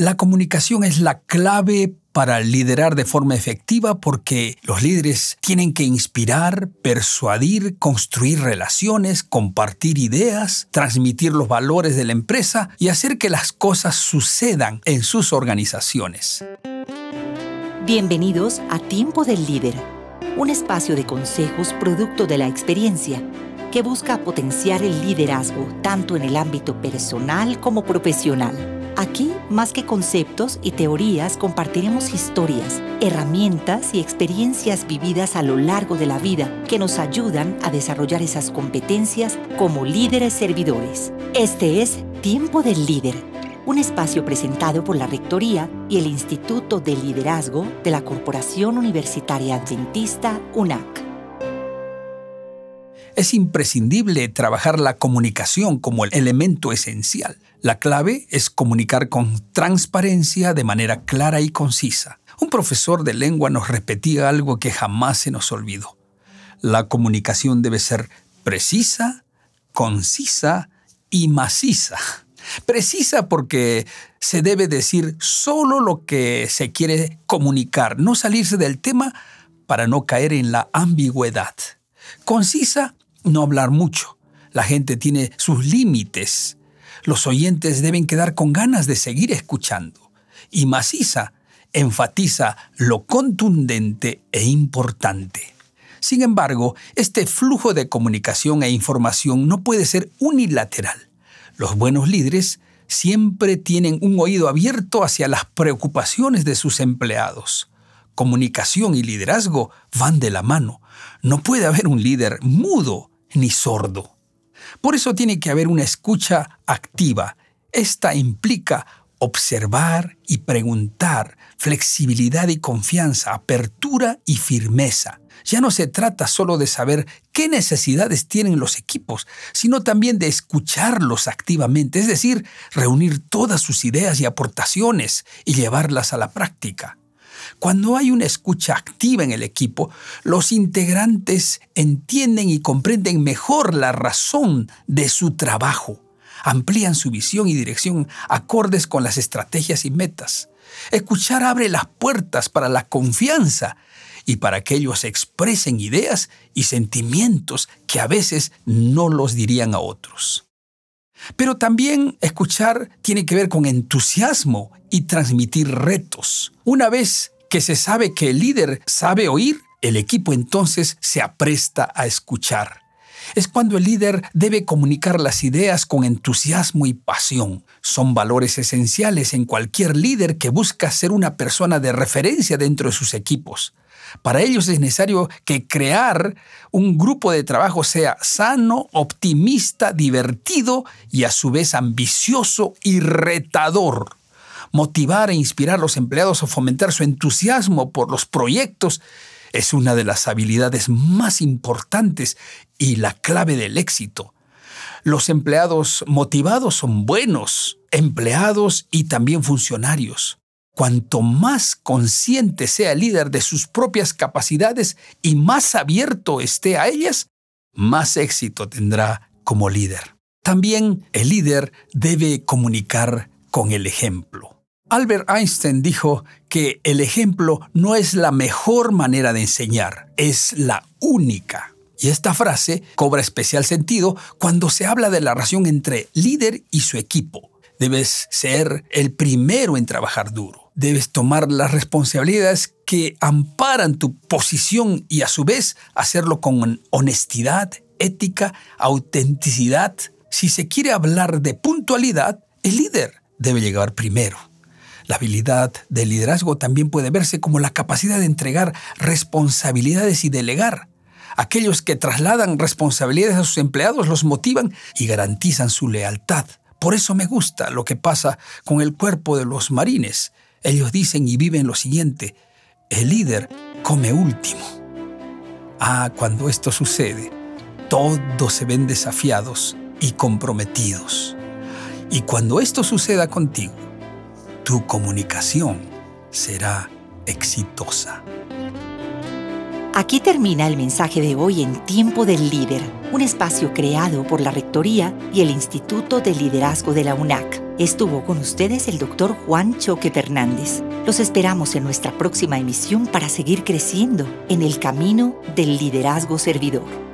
La comunicación es la clave para liderar de forma efectiva porque los líderes tienen que inspirar, persuadir, construir relaciones, compartir ideas, transmitir los valores de la empresa y hacer que las cosas sucedan en sus organizaciones. Bienvenidos a Tiempo del Líder, un espacio de consejos producto de la experiencia que busca potenciar el liderazgo tanto en el ámbito personal como profesional. Aquí, más que conceptos y teorías, compartiremos historias, herramientas y experiencias vividas a lo largo de la vida que nos ayudan a desarrollar esas competencias como líderes servidores. Este es Tiempo del Líder, un espacio presentado por la Rectoría y el Instituto de Liderazgo de la Corporación Universitaria Adventista UNAC. Es imprescindible trabajar la comunicación como el elemento esencial. La clave es comunicar con transparencia de manera clara y concisa. Un profesor de lengua nos repetía algo que jamás se nos olvidó. La comunicación debe ser precisa, concisa y maciza. Precisa porque se debe decir solo lo que se quiere comunicar, no salirse del tema para no caer en la ambigüedad. Concisa, no hablar mucho. La gente tiene sus límites los oyentes deben quedar con ganas de seguir escuchando. Y maciza enfatiza lo contundente e importante. Sin embargo, este flujo de comunicación e información no puede ser unilateral. Los buenos líderes siempre tienen un oído abierto hacia las preocupaciones de sus empleados. Comunicación y liderazgo van de la mano. No puede haber un líder mudo ni sordo. Por eso tiene que haber una escucha activa. Esta implica observar y preguntar, flexibilidad y confianza, apertura y firmeza. Ya no se trata solo de saber qué necesidades tienen los equipos, sino también de escucharlos activamente, es decir, reunir todas sus ideas y aportaciones y llevarlas a la práctica. Cuando hay una escucha activa en el equipo, los integrantes entienden y comprenden mejor la razón de su trabajo, amplían su visión y dirección acordes con las estrategias y metas. Escuchar abre las puertas para la confianza y para que ellos expresen ideas y sentimientos que a veces no los dirían a otros. Pero también escuchar tiene que ver con entusiasmo y transmitir retos. Una vez que se sabe que el líder sabe oír, el equipo entonces se apresta a escuchar. Es cuando el líder debe comunicar las ideas con entusiasmo y pasión. Son valores esenciales en cualquier líder que busca ser una persona de referencia dentro de sus equipos. Para ellos es necesario que crear un grupo de trabajo sea sano, optimista, divertido y a su vez ambicioso y retador motivar e inspirar a los empleados o fomentar su entusiasmo por los proyectos es una de las habilidades más importantes y la clave del éxito. Los empleados motivados son buenos empleados y también funcionarios. Cuanto más consciente sea el líder de sus propias capacidades y más abierto esté a ellas, más éxito tendrá como líder. También el líder debe comunicar con el ejemplo. Albert Einstein dijo que el ejemplo no es la mejor manera de enseñar, es la única. Y esta frase cobra especial sentido cuando se habla de la relación entre líder y su equipo. Debes ser el primero en trabajar duro. Debes tomar las responsabilidades que amparan tu posición y a su vez hacerlo con honestidad, ética, autenticidad. Si se quiere hablar de puntualidad, el líder debe llegar primero. La habilidad de liderazgo también puede verse como la capacidad de entregar responsabilidades y delegar. Aquellos que trasladan responsabilidades a sus empleados los motivan y garantizan su lealtad. Por eso me gusta lo que pasa con el cuerpo de los marines. Ellos dicen y viven lo siguiente, el líder come último. Ah, cuando esto sucede, todos se ven desafiados y comprometidos. Y cuando esto suceda contigo, tu comunicación será exitosa. Aquí termina el mensaje de hoy en Tiempo del Líder, un espacio creado por la Rectoría y el Instituto de Liderazgo de la UNAC. Estuvo con ustedes el doctor Juan Choque Fernández. Los esperamos en nuestra próxima emisión para seguir creciendo en el camino del liderazgo servidor.